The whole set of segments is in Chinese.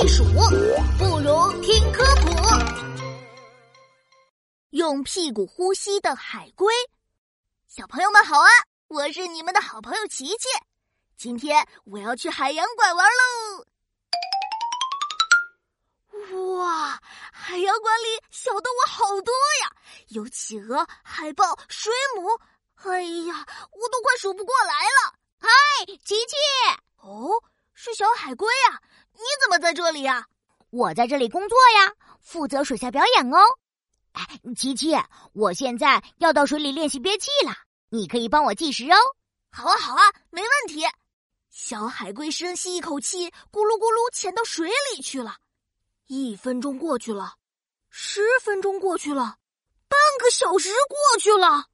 避暑，不如听科普。用屁股呼吸的海龟，小朋友们好啊！我是你们的好朋友琪琪，今天我要去海洋馆玩喽。哇，海洋馆里小动物好多呀，有企鹅、海豹、水母，哎呀，我都快数不过来了。嗨，琪琪！哦，是小海龟呀，怎么在这里呀？我在这里工作呀，负责水下表演哦。哎，琪琪，我现在要到水里练习憋气了，你可以帮我计时哦。好啊，好啊，没问题。小海龟深吸一口气，咕噜咕噜潜到水里去了。一分钟过去了，十分钟过去了，半个小时过去了。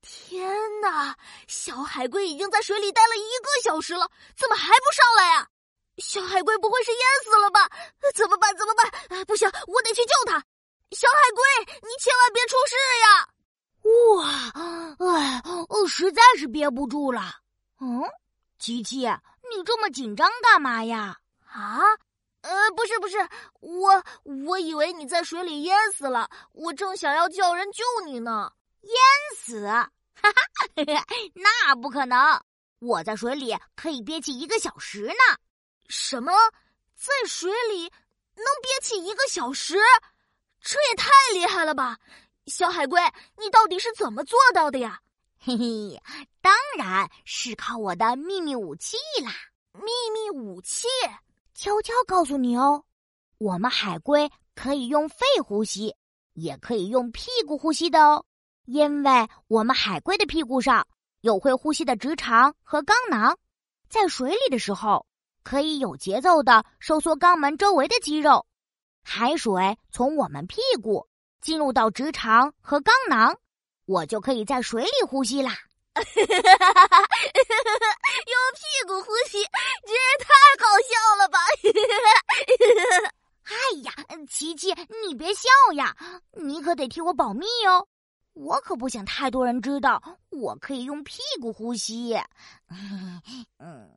天哪！小海龟已经在水里待了一个小时了，怎么还不上来呀？小海龟不会是淹死了吧？怎么办？怎么办？不行，我得去救它。小海龟，你千万别出事呀！哇，哎，我实在是憋不住了。嗯，琪琪，你这么紧张干嘛呀？啊？呃，不是不是，我我以为你在水里淹死了，我正想要叫人救你呢。淹死？哈哈，那不可能！我在水里可以憋气一个小时呢。什么？在水里能憋气一个小时？这也太厉害了吧！小海龟，你到底是怎么做到的呀？嘿嘿，当然是靠我的秘密武器啦！秘密武器。悄悄告诉你哦，我们海龟可以用肺呼吸，也可以用屁股呼吸的哦。因为我们海龟的屁股上有会呼吸的直肠和肛囊，在水里的时候可以有节奏的收缩肛门周围的肌肉。海水从我们屁股进入到直肠和肛囊，我就可以在水里呼吸啦。用屁股呼吸，这也太搞笑了吧！哎呀，琪琪，你别笑呀，你可得替我保密哦。我可不想太多人知道我可以用屁股呼吸。嗯。